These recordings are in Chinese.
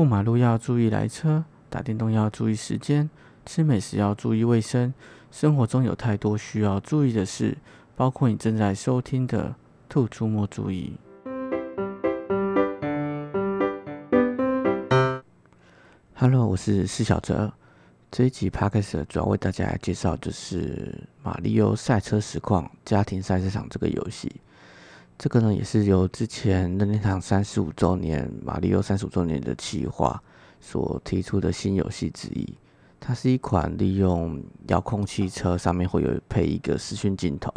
过马路要注意来车，打电动要注意时间，吃美食要注意卫生。生活中有太多需要注意的事，包括你正在收听的《兔出没注意》。Hello，我是施小哲。这一集 Podcast 主要为大家介绍，就是《马里奥赛车实况家庭赛车场》这个游戏。这个呢，也是由之前任天堂三十五周年、马里奥三十五周年的企划所提出的新游戏之一。它是一款利用遥控汽车上面会有配一个视讯镜头，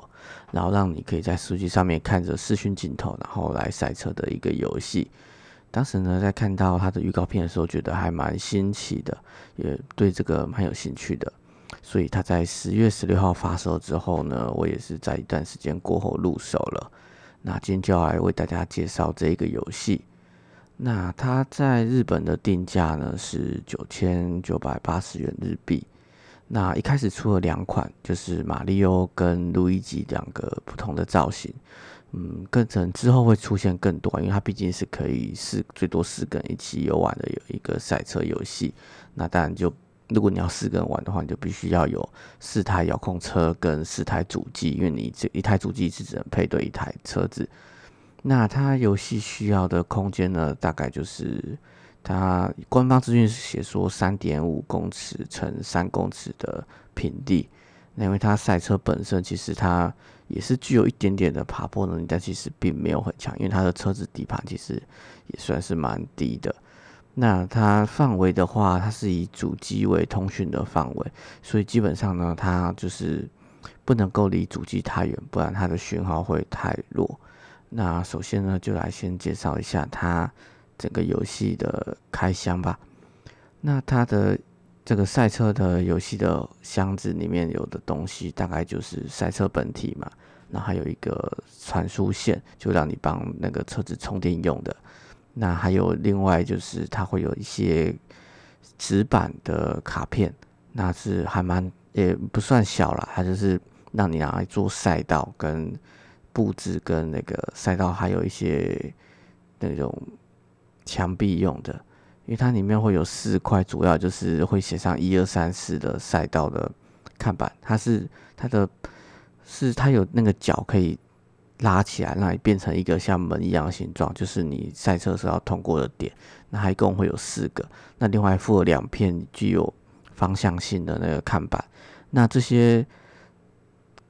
然后让你可以在数据上面看着视讯镜头，然后来赛车的一个游戏。当时呢，在看到它的预告片的时候，觉得还蛮新奇的，也对这个蛮有兴趣的。所以它在十月十六号发售之后呢，我也是在一段时间过后入手了。那今天就要来为大家介绍这一个游戏。那它在日本的定价呢是九千九百八十元日币。那一开始出了两款，就是马里奥跟路易吉两个不同的造型。嗯，更可能之后会出现更多，因为它毕竟是可以四最多四个人一起游玩的有一个赛车游戏。那当然就。如果你要四个人玩的话，你就必须要有四台遥控车跟四台主机，因为你这一台主机是只能配对一台车子。那它游戏需要的空间呢，大概就是它官方资讯是写说三点五公尺乘三公尺的平地。那因为它赛车本身其实它也是具有一点点的爬坡能力，但其实并没有很强，因为它的车子底盘其实也算是蛮低的。那它范围的话，它是以主机为通讯的范围，所以基本上呢，它就是不能够离主机太远，不然它的讯号会太弱。那首先呢，就来先介绍一下它整个游戏的开箱吧。那它的这个赛车的游戏的箱子里面有的东西，大概就是赛车本体嘛，然后还有一个传输线，就让你帮那个车子充电用的。那还有另外就是它会有一些纸板的卡片，那是还蛮也不算小了，它就是让你拿来做赛道跟布置跟那个赛道，还有一些那种墙壁用的，因为它里面会有四块，主要就是会写上一二三四的赛道的看板，它是它的是它有那个角可以。拉起来，让你变成一个像门一样的形状，就是你赛车时候要通过的点。那它一共会有四个。那另外附了两片具有方向性的那个看板。那这些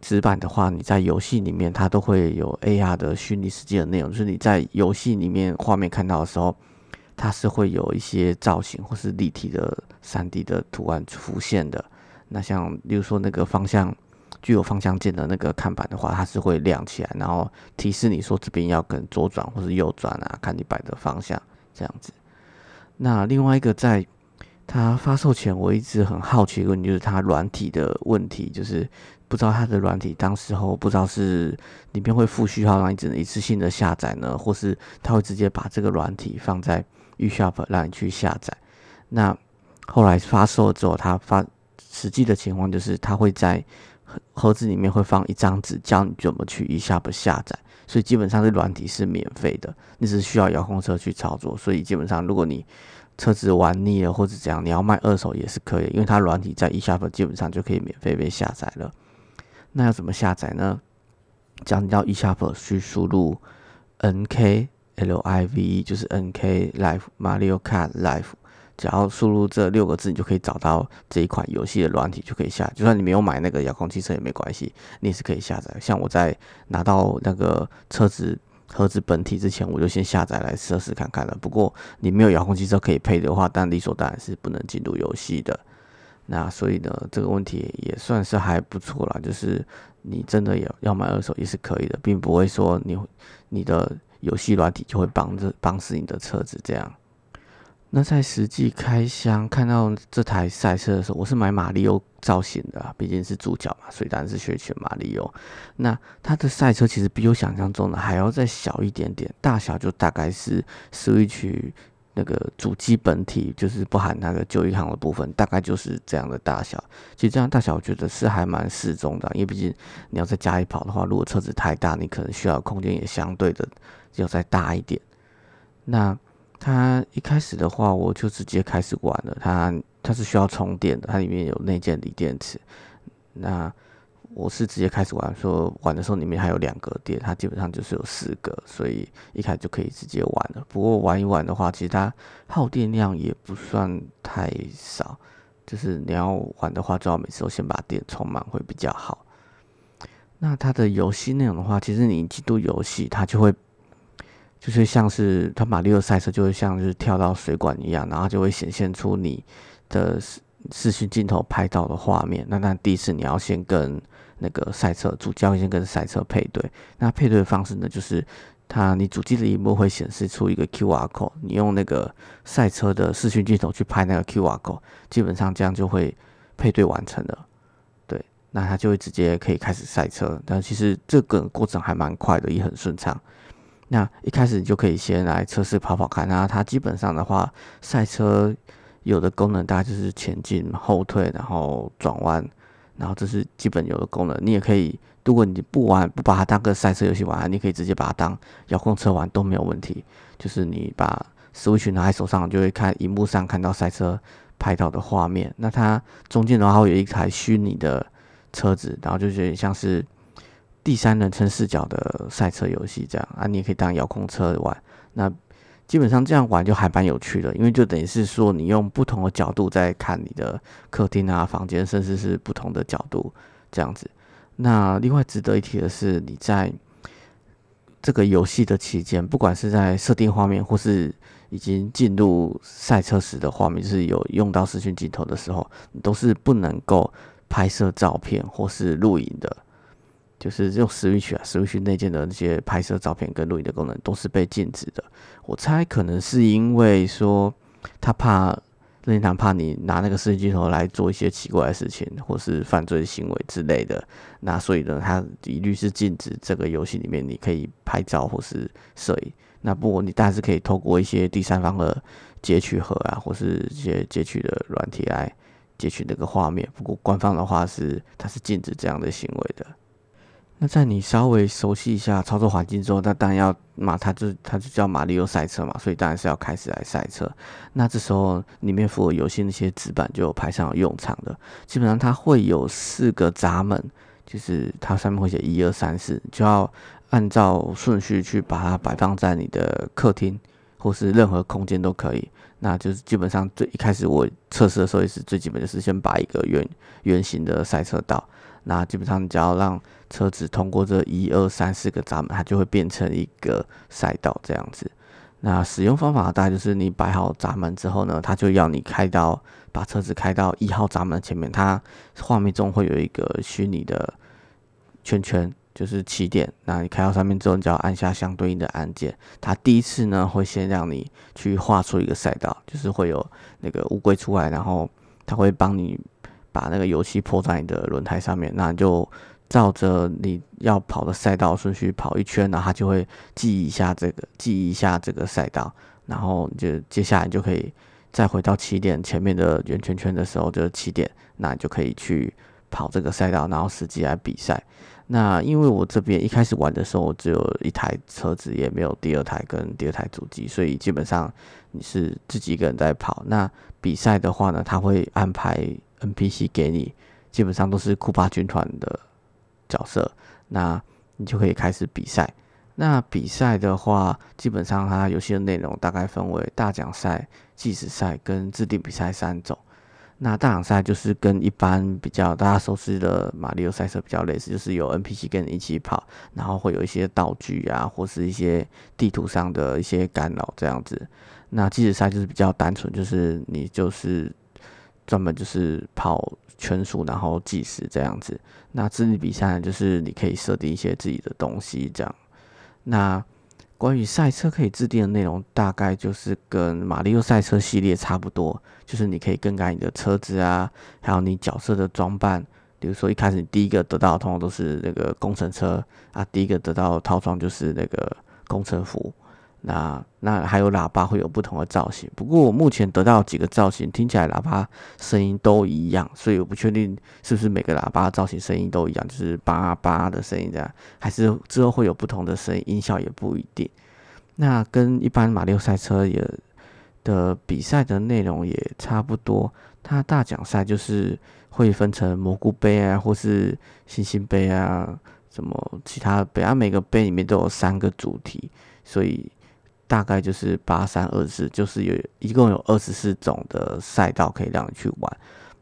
纸板的话，你在游戏里面它都会有 AR 的虚拟世界的内容，就是你在游戏里面画面看到的时候，它是会有一些造型或是立体的三 D 的图案浮现的。那像比如说那个方向。具有方向键的那个看板的话，它是会亮起来，然后提示你说这边要跟左转或是右转啊，看你摆的方向这样子。那另外一个，在它发售前，我一直很好奇一个问题，就是它软体的问题，就是不知道它的软体当时候不知道是里面会附序号让你只能一次性的下载呢，或是它会直接把这个软体放在预设让你去下载。那后来发售之后，它发实际的情况就是它会在盒子里面会放一张纸，教你怎么去一下不下载，所以基本上是软体是免费的，你只需要遥控车去操作。所以基本上，如果你车子玩腻了或者怎样，你要卖二手也是可以，因为它软体在一下 p 基本上就可以免费被下载了。那要怎么下载呢？只要你到一下 p 去输入 N K L I V E，就是 N K Live Mario Kart Live。只要输入这六个字，你就可以找到这一款游戏的软体，就可以下。就算你没有买那个遥控汽车也没关系，你也是可以下载。像我在拿到那个车子盒子本体之前，我就先下载来测试看看了。不过你没有遥控汽车可以配的话，但理所当然是不能进入游戏的。那所以呢，这个问题也算是还不错啦。就是你真的要要买二手也是可以的，并不会说你你的游戏软体就会帮着帮死你的车子这样。那在实际开箱看到这台赛车的时候，我是买马里奥造型的，毕竟是主角嘛，所以当然是选选马里奥。那它的赛车其实比我想象中的还要再小一点点，大小就大概是 Switch 那个主机本体，就是不含那个旧一行的部分，大概就是这样的大小。其实这样大小我觉得是还蛮适中的，因为毕竟你要在家里跑的话，如果车子太大，你可能需要空间也相对的要再大一点。那它一开始的话，我就直接开始玩了。它它是需要充电的，它里面有内建锂电池。那我是直接开始玩，说玩的时候里面还有两个电，它基本上就是有四个，所以一开始就可以直接玩了。不过玩一玩的话，其实它耗电量也不算太少，就是你要玩的话，最好每次都先把电充满会比较好。那它的游戏内容的话，其实你进入游戏，它就会就是像是它马里奥赛车，就会像是跳到水管一样，然后就会显现出你的视讯镜头拍到的画面。那那第一次你要先跟那个赛车主教先跟赛车配对，那配对的方式呢，就是它你主机的荧幕会显示出一个 Q R code，你用那个赛车的视讯镜头去拍那个 Q R code，基本上这样就会配对完成了。对，那它就会直接可以开始赛车。但其实这个过程还蛮快的，也很顺畅。那一开始你就可以先来测试跑跑看，那它基本上的话，赛车有的功能大概就是前进、后退，然后转弯。然后这是基本有的功能，你也可以，如果你不玩不把它当个赛车游戏玩，你可以直接把它当遥控车玩都没有问题。就是你把 Switch 拿在手上，就会看荧幕上看到赛车拍到的画面。那它中间的话会有一台虚拟的车子，然后就有点像是第三人称视角的赛车游戏这样啊，你也可以当遥控车玩。那基本上这样玩就还蛮有趣的，因为就等于是说你用不同的角度在看你的客厅啊、房间，甚至是不同的角度这样子。那另外值得一提的是，你在这个游戏的期间，不管是在设定画面，或是已经进入赛车时的画面，就是有用到视讯镜头的时候，你都是不能够拍摄照片或是录影的。就是用 Switch 啊，Switch 内建的那些拍摄照片跟录影的功能都是被禁止的。我猜可能是因为说他怕任天堂怕你拿那个视镜头来做一些奇怪的事情，或是犯罪行为之类的。那所以呢，他一律是禁止这个游戏里面你可以拍照或是摄影。那不过你大然是可以透过一些第三方的截取盒啊，或是一些截取的软体来截取那个画面。不过官方的话是它是禁止这样的行为的。那在你稍微熟悉一下操作环境之后，那当然要马，它就它就叫马里奥赛车嘛，所以当然是要开始来赛车。那这时候里面附有游戏那些纸板就派上用场的。基本上它会有四个闸门，就是它上面会写一二三四，就要按照顺序去把它摆放在你的客厅或是任何空间都可以。那就是基本上最一开始我测试的时候也是最基本的是先把一个圆圆形的赛车道。那基本上，只要让车子通过这一二三四个闸门，它就会变成一个赛道这样子。那使用方法大概就是你摆好闸门之后呢，它就要你开到把车子开到一号闸门前面，它画面中会有一个虚拟的圈圈，就是起点。那你开到上面之后，你就要按下相对应的按键。它第一次呢会先让你去画出一个赛道，就是会有那个乌龟出来，然后它会帮你。把那个油漆泼在你的轮胎上面，那你就照着你要跑的赛道顺序跑一圈，然后它就会记一下这个，记一下这个赛道，然后就接下来就可以再回到起点前面的圆圈圈的时候就是起点，那你就可以去跑这个赛道，然后实际来比赛。那因为我这边一开始玩的时候只有一台车子，也没有第二台跟第二台主机，所以基本上你是自己一个人在跑。那比赛的话呢，他会安排。NPC 给你，基本上都是库巴军团的角色，那你就可以开始比赛。那比赛的话，基本上它游戏的内容大概分为大奖赛、计时赛跟制定比赛三种。那大奖赛就是跟一般比较大家熟悉的马里奥赛车比较类似，就是有 NPC 跟你一起跑，然后会有一些道具啊，或是一些地图上的一些干扰这样子。那计时赛就是比较单纯，就是你就是。专门就是跑圈数，然后计时这样子。那智力比赛就是你可以设定一些自己的东西这样。那关于赛车可以制定的内容，大概就是跟马里奥赛车系列差不多，就是你可以更改你的车子啊，还有你角色的装扮。比如说一开始你第一个得到的通常都是那个工程车啊，第一个得到套装就是那个工程服。那那还有喇叭会有不同的造型，不过我目前得到几个造型听起来喇叭声音都一样，所以我不确定是不是每个喇叭造型声音都一样，就是叭叭的声音这样，还是之后会有不同的声音音效也不一定。那跟一般马六赛车也的比赛的内容也差不多。它大奖赛就是会分成蘑菇杯啊，或是星星杯啊，什么其他杯啊，每个杯里面都有三个主题，所以大概就是八三二四，就是有一共有二十四种的赛道可以让你去玩。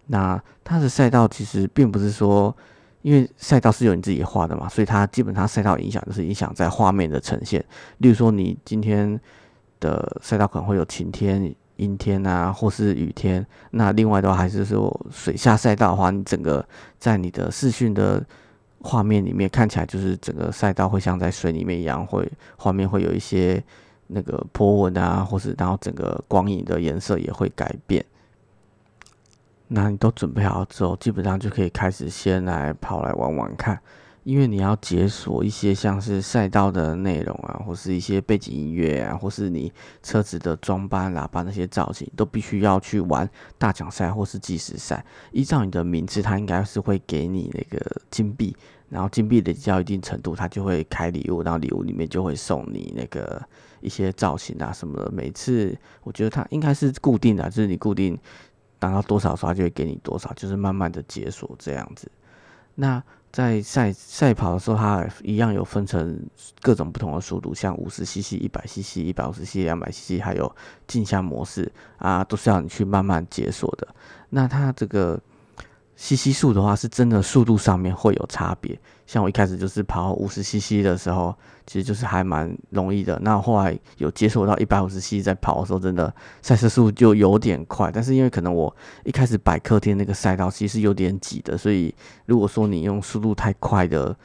那它的赛道其实并不是说，因为赛道是由你自己画的嘛，所以它基本上赛道影响就是影响在画面的呈现。例如说，你今天的赛道可能会有晴天、阴天啊，或是雨天。那另外的话，还是说水下赛道的话，你整个在你的视讯的画面里面看起来，就是整个赛道会像在水里面一样，会画面会有一些那个波纹啊，或是然后整个光影的颜色也会改变。那你都准备好之后，基本上就可以开始先来跑来玩玩看，因为你要解锁一些像是赛道的内容啊，或是一些背景音乐啊，或是你车子的装扮、喇叭那些造型，都必须要去玩大奖赛或是计时赛。依照你的名字，它应该是会给你那个金币，然后金币累积到一定程度，它就会开礼物，然后礼物里面就会送你那个一些造型啊什么的。每次我觉得它应该是固定的，就是你固定。达到多少刷，就会给你多少，就是慢慢的解锁这样子。那在赛赛跑的时候，它一样有分成各种不同的速度，像五十 CC、一百 CC、一百五十 CC、两百 CC，还有镜像模式啊，都是要你去慢慢解锁的。那它这个。CC 数的话，是真的速度上面会有差别。像我一开始就是跑五十 CC 的时候，其实就是还蛮容易的。那后来有接触到一百五十 CC 在跑的时候，真的赛车速度就有点快。但是因为可能我一开始百客厅那个赛道其实有点挤的，所以如果说你用速度太快的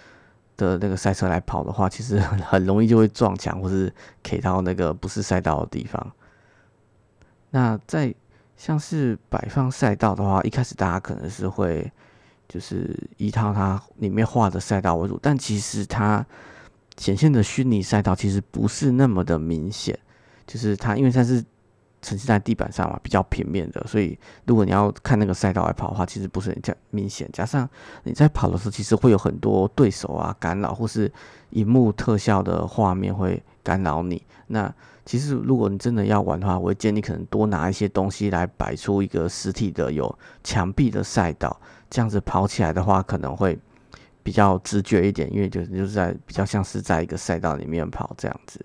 的那个赛车来跑的话，其实很很容易就会撞墙或是 K 到那个不是赛道的地方。那在像是摆放赛道的话，一开始大家可能是会就是依靠它里面画的赛道为主，但其实它显现的虚拟赛道其实不是那么的明显，就是它因为它是呈现在地板上嘛，比较平面的，所以如果你要看那个赛道来跑的话，其实不是很加明显。加上你在跑的时候，其实会有很多对手啊干扰，或是荧幕特效的画面会干扰你。那其实，如果你真的要玩的话，我会建议你可能多拿一些东西来摆出一个实体的有墙壁的赛道，这样子跑起来的话，可能会比较直觉一点，因为就是就是在比较像是在一个赛道里面跑这样子。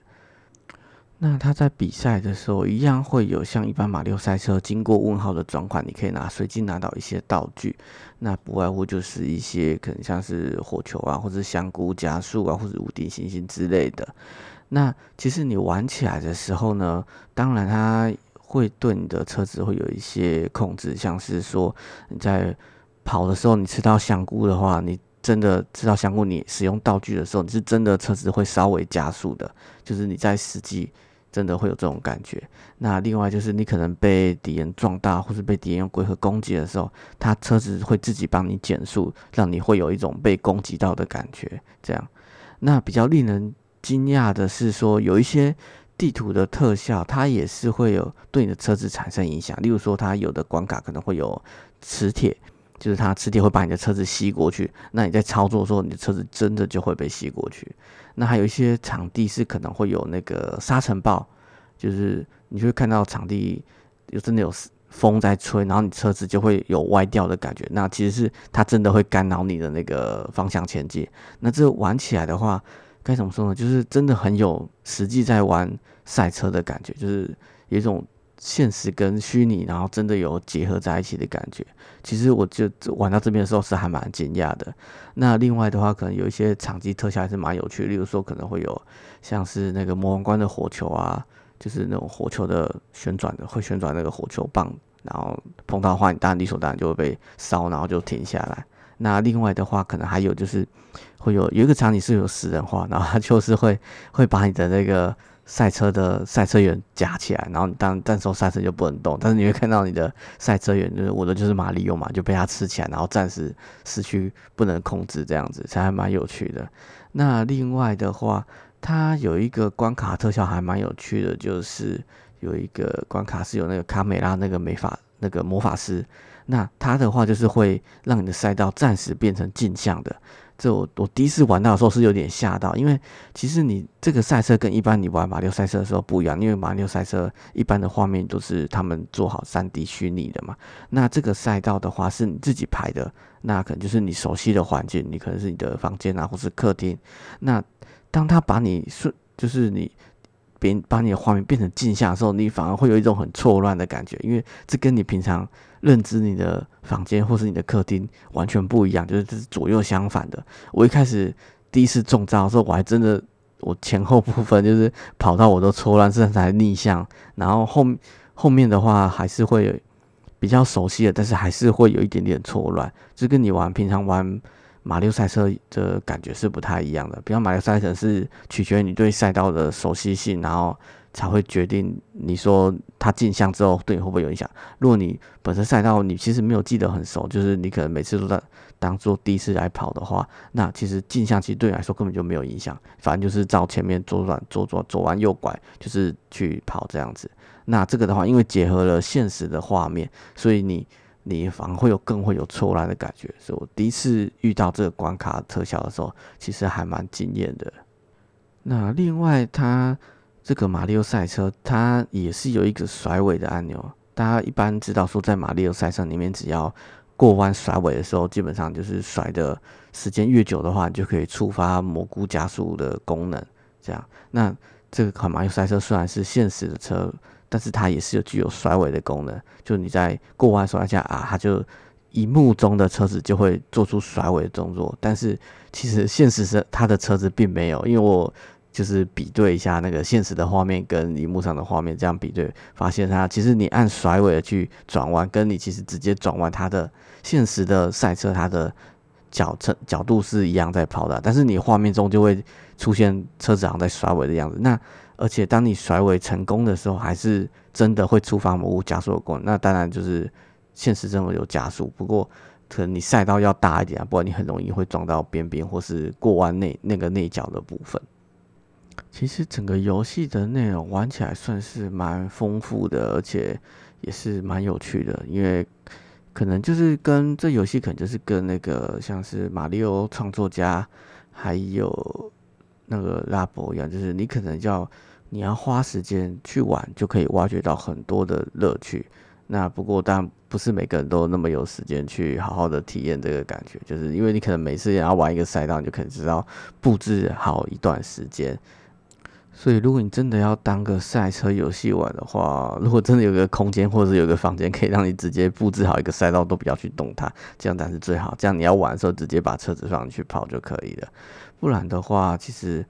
那他在比赛的时候，一样会有像一般马六赛车经过问号的转款，你可以拿随机拿到一些道具，那不外乎就是一些可能像是火球啊，或者香菇加速啊，或者无敌星星之类的。那其实你玩起来的时候呢，当然它会对你的车子会有一些控制，像是说你在跑的时候，你吃到香菇的话，你真的吃到香菇，你使用道具的时候，你是真的车子会稍微加速的，就是你在实际真的会有这种感觉。那另外就是你可能被敌人撞大，或是被敌人用龟壳攻击的时候，它车子会自己帮你减速，让你会有一种被攻击到的感觉。这样，那比较令人。惊讶的是，说有一些地图的特效，它也是会有对你的车子产生影响。例如说，它有的关卡可能会有磁铁，就是它磁铁会把你的车子吸过去。那你在操作的时候，你的车子真的就会被吸过去。那还有一些场地是可能会有那个沙尘暴，就是你会看到场地有真的有风在吹，然后你车子就会有歪掉的感觉。那其实是它真的会干扰你的那个方向前进。那这玩起来的话，该怎么说呢？就是真的很有实际在玩赛车的感觉，就是有一种现实跟虚拟，然后真的有结合在一起的感觉。其实我就玩到这边的时候是还蛮惊讶的。那另外的话，可能有一些场机特效还是蛮有趣，例如说可能会有像是那个魔王关的火球啊，就是那种火球的旋转的，会旋转那个火球棒，然后碰到的话，你当然理所当然就会被烧，然后就停下来。那另外的话，可能还有就是会有有一个场景是有死人化，然后他就是会会把你的那个赛车的赛车员夹起来，然后你当但时候赛车就不能动，但是你会看到你的赛车员就是我的就是马里奥嘛，就被他吃起来，然后暂时失去不能控制这样子，才还蛮有趣的。那另外的话，它有一个关卡特效还蛮有趣的，就是有一个关卡是有那个卡美拉那个美法那个魔法师。那它的话就是会让你的赛道暂时变成镜像的，这我我第一次玩到的时候是有点吓到，因为其实你这个赛车跟一般你玩马六赛车的时候不一样，因为马六赛车一般的画面都是他们做好三 D 虚拟的嘛。那这个赛道的话是你自己排的，那可能就是你熟悉的环境，你可能是你的房间啊，或是客厅。那当他把你顺，就是你。变把你的画面变成镜像的时候，你反而会有一种很错乱的感觉，因为这跟你平常认知你的房间或是你的客厅完全不一样，就是这是左右相反的。我一开始第一次中招的时候，我还真的我前后部分 就是跑到我都错乱，甚至还逆向，然后后后面的话还是会比较熟悉的，但是还是会有一点点错乱，就跟你玩平常玩。马六赛车的感觉是不太一样的，比方马六赛车是取决于你对赛道的熟悉性，然后才会决定你说它镜像之后对你会不会有影响。如果你本身赛道你其实没有记得很熟，就是你可能每次都在当做第一次来跑的话，那其实镜像其实对你来说根本就没有影响，反正就是照前面左转左左左弯右拐，就是去跑这样子。那这个的话，因为结合了现实的画面，所以你。你反而会有更会有错乱的感觉，所以我第一次遇到这个关卡特效的时候，其实还蛮惊艳的。那另外，它这个马里奥赛车，它也是有一个甩尾的按钮。大家一般知道说，在马里奥赛车里面，只要过弯甩尾的时候，基本上就是甩的时间越久的话，你就可以触发蘑菇加速的功能。这样，那这个款马里奥赛车虽然是现实的车。但是它也是有具有甩尾的功能，就你在过弯甩一下啊，它就荧幕中的车子就会做出甩尾的动作。但是其实现实是它的车子并没有，因为我就是比对一下那个现实的画面跟荧幕上的画面，这样比对发现它其实你按甩尾的去转弯，跟你其实直接转弯，它的现实的赛车它的角程角度是一样在跑的，但是你画面中就会出现车子好像在甩尾的样子。那而且当你甩尾成功的时候，还是真的会触发魔物加速的功能。那当然就是现实中有加速，不过可能你赛道要大一点啊，不然你很容易会撞到边边或是过弯内那个内角的部分。其实整个游戏的内容玩起来算是蛮丰富的，而且也是蛮有趣的。因为可能就是跟这游戏可能就是跟那个像是马里奥创作家还有那个拉博一样，就是你可能要。你要花时间去玩，就可以挖掘到很多的乐趣。那不过，当然不是每个人都那么有时间去好好的体验这个感觉，就是因为你可能每次也要玩一个赛道，你就可能知道布置好一段时间。所以，如果你真的要当个赛车游戏玩的话，如果真的有个空间或者是有个房间可以让你直接布置好一个赛道，都不要去动它，这样才是最好。这样你要玩的时候，直接把车子放进去跑就可以了。不然的话，其实。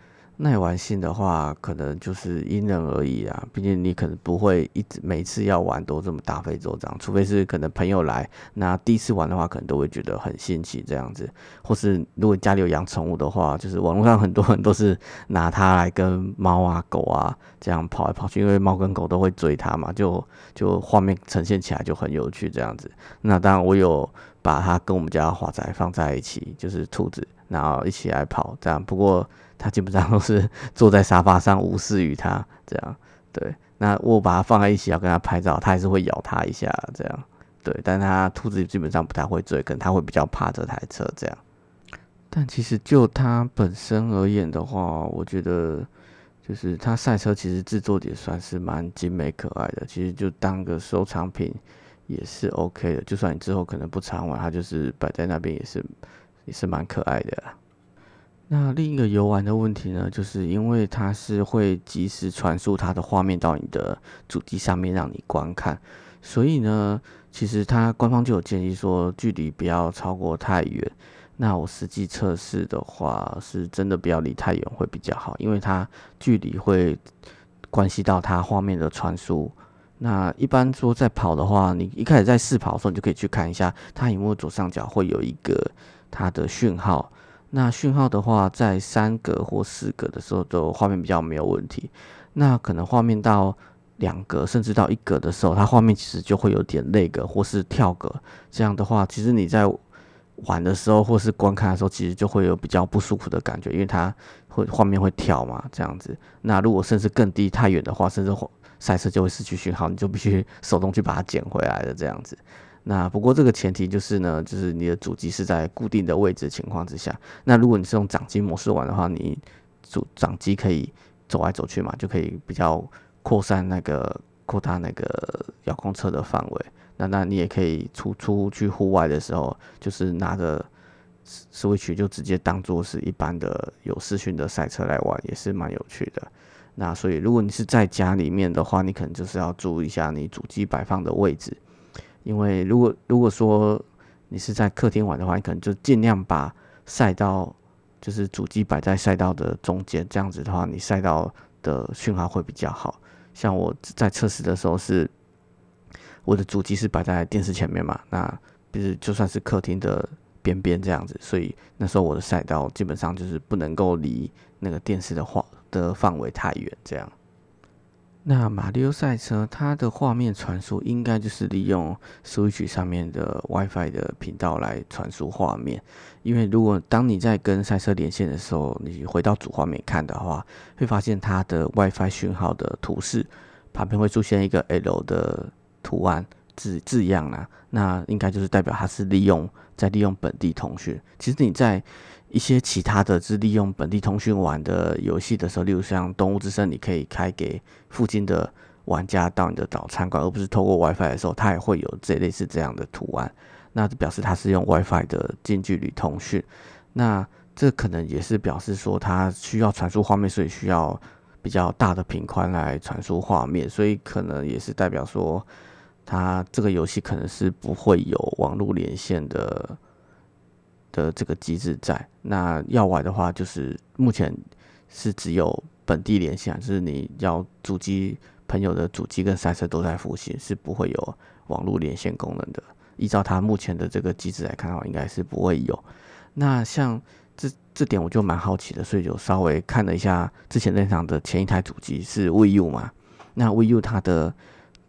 耐玩性的话，可能就是因人而异啊。毕竟你可能不会一直每次要玩都这么大费周章，除非是可能朋友来，那第一次玩的话，可能都会觉得很新奇这样子。或是如果家里有养宠物的话，就是网络上很多人都是拿它来跟猫啊、狗啊这样跑来跑去，因为猫跟狗都会追它嘛，就就画面呈现起来就很有趣这样子。那当然我有把它跟我们家华仔放在一起，就是兔子，然后一起来跑这样。不过。他基本上都是 坐在沙发上无视于他，这样对。那我把它放在一起要跟它拍照，它还是会咬它一下，这样对。但它兔子基本上不太会追，可能它会比较怕这台车这样。但其实就它本身而言的话，我觉得就是它赛车其实制作也算是蛮精美可爱的，其实就当个收藏品也是 OK 的。就算你之后可能不常玩，它就是摆在那边也是也是蛮可爱的。那另一个游玩的问题呢，就是因为它是会及时传输它的画面到你的主机上面让你观看，所以呢，其实它官方就有建议说距离不要超过太远。那我实际测试的话，是真的不要离太远会比较好，因为它距离会关系到它画面的传输。那一般说在跑的话，你一开始在试跑的时候，你就可以去看一下它荧幕左上角会有一个它的讯号。那讯号的话，在三格或四格的时候，都画面比较没有问题。那可能画面到两格甚至到一格的时候，它画面其实就会有点那个或是跳格。这样的话，其实你在玩的时候或是观看的时候，其实就会有比较不舒服的感觉，因为它会画面会跳嘛，这样子。那如果甚至更低太远的话，甚至赛车就会失去讯号，你就必须手动去把它捡回来的这样子。那不过这个前提就是呢，就是你的主机是在固定的位置情况之下。那如果你是用掌机模式玩的话，你主掌机可以走来走去嘛，就可以比较扩散那个扩大那个遥控车的范围。那那你也可以出出去户外的时候，就是拿着 Switch 就直接当做是一般的有视讯的赛车来玩，也是蛮有趣的。那所以如果你是在家里面的话，你可能就是要注意一下你主机摆放的位置。因为如果如果说你是在客厅玩的话，你可能就尽量把赛道就是主机摆在赛道的中间，这样子的话，你赛道的讯号会比较好。像我在测试的时候是，我的主机是摆在电视前面嘛，那就是就算是客厅的边边这样子，所以那时候我的赛道基本上就是不能够离那个电视的画的范围太远，这样。那马里奥赛车它的画面传输应该就是利用 Switch 上面的 WiFi 的频道来传输画面，因为如果当你在跟赛车连线的时候，你回到主画面看的话，会发现它的 WiFi 讯号的图示旁边会出现一个 L 的图案字字样啦，那应该就是代表它是利用在利用本地通讯。其实你在一些其他的，是利用本地通讯玩的游戏的时候，例如像《动物之声》，你可以开给附近的玩家到你的岛参观，而不是透过 WiFi 的时候，它也会有这类似这样的图案。那表示它是用 WiFi 的近距离通讯。那这可能也是表示说，它需要传输画面，所以需要比较大的频宽来传输画面，所以可能也是代表说，它这个游戏可能是不会有网络连线的。的这个机制在那要玩的话，就是目前是只有本地连线，就是你要主机朋友的主机跟赛车都在附近，是不会有网络连线功能的。依照它目前的这个机制来看的话，应该是不会有。那像这这点我就蛮好奇的，所以就稍微看了一下之前那场的前一台主机是 VU 嘛，那 VU 它的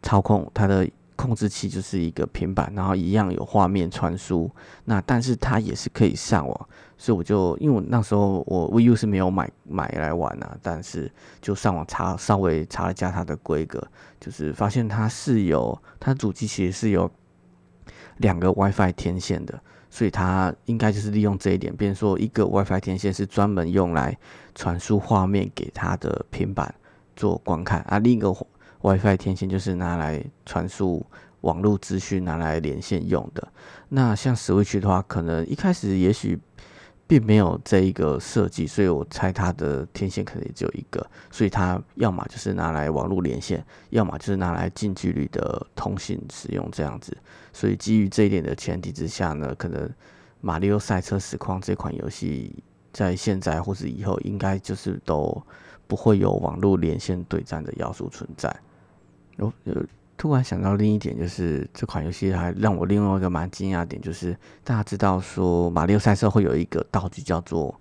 操控它的。控制器就是一个平板，然后一样有画面传输。那但是它也是可以上网，所以我就因为我那时候我 VU 是没有买买来玩啊，但是就上网查稍微查了一下它的规格，就是发现它是有它主机其实是有两个 WiFi 天线的，所以它应该就是利用这一点，变说一个 WiFi 天线是专门用来传输画面给它的平板做观看啊，另一个。WiFi 天线就是拿来传输网络资讯、拿来连线用的。那像 Switch 的话，可能一开始也许并没有这一个设计，所以我猜它的天线可能也只有一个，所以它要么就是拿来网络连线，要么就是拿来近距离的通信使用这样子。所以基于这一点的前提之下呢，可能《马里奥赛车实况》这款游戏在现在或是以后，应该就是都不会有网络连线对战的要素存在。我突然想到另一点，就是这款游戏还让我另外一个蛮惊讶点，就是大家知道说马里奥赛车会有一个道具叫做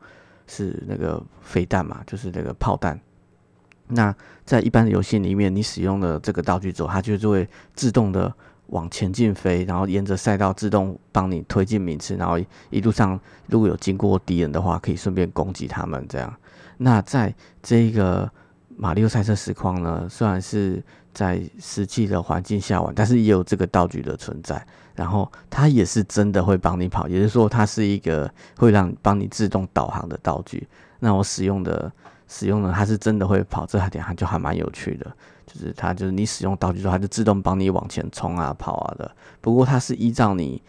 是那个飞弹嘛，就是那个炮弹。那在一般的游戏里面，你使用了这个道具之后，它就是会自动的往前进飞，然后沿着赛道自动帮你推进名次，然后一路上如果有经过敌人的话，可以顺便攻击他们这样。那在这个马里奥赛车实况呢，虽然是在实际的环境下玩，但是也有这个道具的存在。然后它也是真的会帮你跑，也就是说它是一个会让帮你自动导航的道具。那我使用的使用的它是真的会跑，这点还就还蛮有趣的。就是它就是你使用道具之后，它就自动帮你往前冲啊跑啊的。不过它是依照你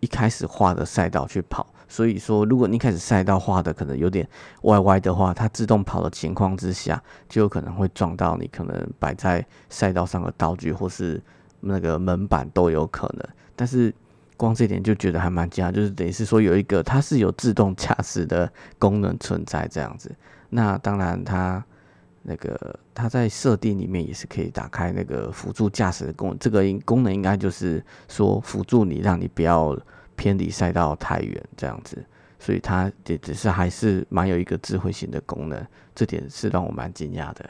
一开始画的赛道去跑。所以说，如果你开始赛道画的可能有点歪歪的话，它自动跑的情况之下，就有可能会撞到你可能摆在赛道上的道具或是那个门板都有可能。但是光这点就觉得还蛮惊讶，就是等于是说有一个它是有自动驾驶的功能存在这样子。那当然，它那个它在设定里面也是可以打开那个辅助驾驶的功，这个功能应该就是说辅助你，让你不要。偏离赛道太远，这样子，所以它也只是还是蛮有一个智慧型的功能，这点是让我蛮惊讶的。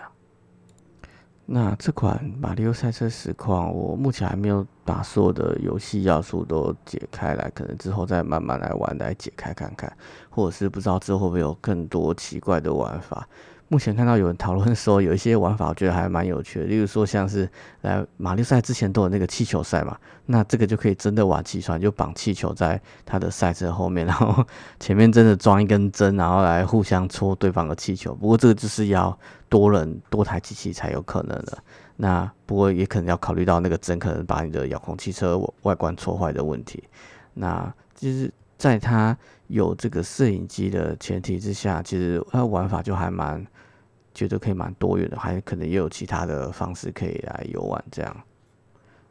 那这款《马里奥赛车实况》，我目前还没有把所有的游戏要素都解开来，可能之后再慢慢来玩，来解开看看，或者是不知道之后会不会有更多奇怪的玩法。目前看到有人讨论说，有一些玩法我觉得还蛮有趣的，例如说像是来马六赛之前都有那个气球赛嘛，那这个就可以真的玩气船，就绑气球在他的赛车后面，然后前面真的装一根针，然后来互相戳对方的气球。不过这个就是要多人多台机器才有可能的。那不过也可能要考虑到那个针可能把你的遥控汽车外观戳坏的问题。那其实在它有这个摄影机的前提之下，其实它玩法就还蛮。觉得可以蛮多元的，还可能也有其他的方式可以来游玩这样。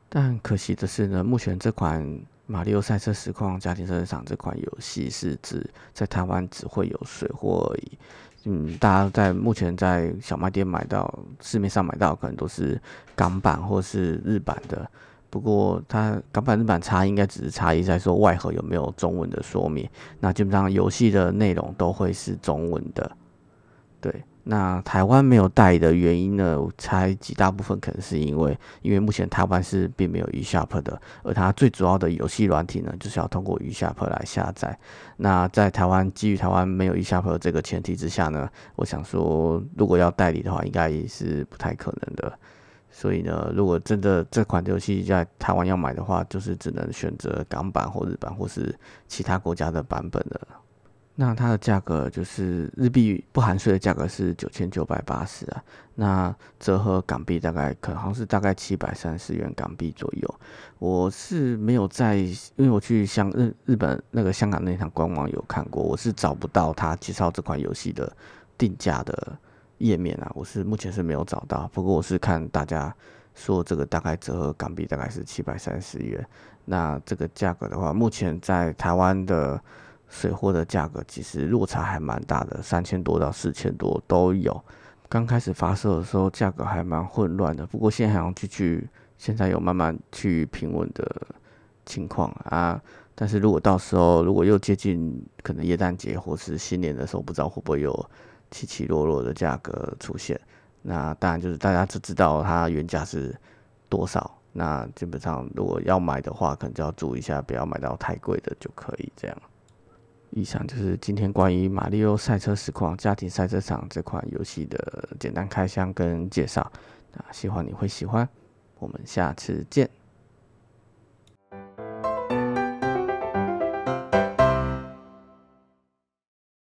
但可惜的是呢，目前这款《马里奥赛车实况家庭赛车场》这款游戏是指在台湾只会有水货而已。嗯，大家在目前在小卖店买到、市面上买到，可能都是港版或是日版的。不过它港版、日版差应该只是差异在说外盒有没有中文的说明。那基本上游戏的内容都会是中文的，对。那台湾没有代理的原因呢？我猜几大部分可能是因为，因为目前台湾是并没有 eShop 的，而它最主要的游戏软体呢，就是要通过 eShop 来下载。那在台湾基于台湾没有 eShop 这个前提之下呢，我想说，如果要代理的话，应该也是不太可能的。所以呢，如果真的这款游戏在台湾要买的话，就是只能选择港版或日版或是其他国家的版本的。那它的价格就是日币不含税的价格是九千九百八十啊，那折合港币大概可能是大概七百三十元港币左右。我是没有在，因为我去香日日本那个香港那场官网有看过，我是找不到他介绍这款游戏的定价的页面啊，我是目前是没有找到。不过我是看大家说这个大概折合港币大概是七百三十元，那这个价格的话，目前在台湾的。水货的价格其实落差还蛮大的，三千多到四千多都有。刚开始发售的时候价格还蛮混乱的，不过现在好像去去现在有慢慢去平稳的情况啊。但是如果到时候如果又接近可能耶诞节或是新年的时候，不知道会不会有起起落落的价格出现。那当然就是大家只知道它原价是多少，那基本上如果要买的话，可能就要注意一下，不要买到太贵的就可以这样。以上就是今天关于《马里奥赛车实况家庭赛车场》这款游戏的简单开箱跟介绍，啊希望你会喜欢。我们下次见。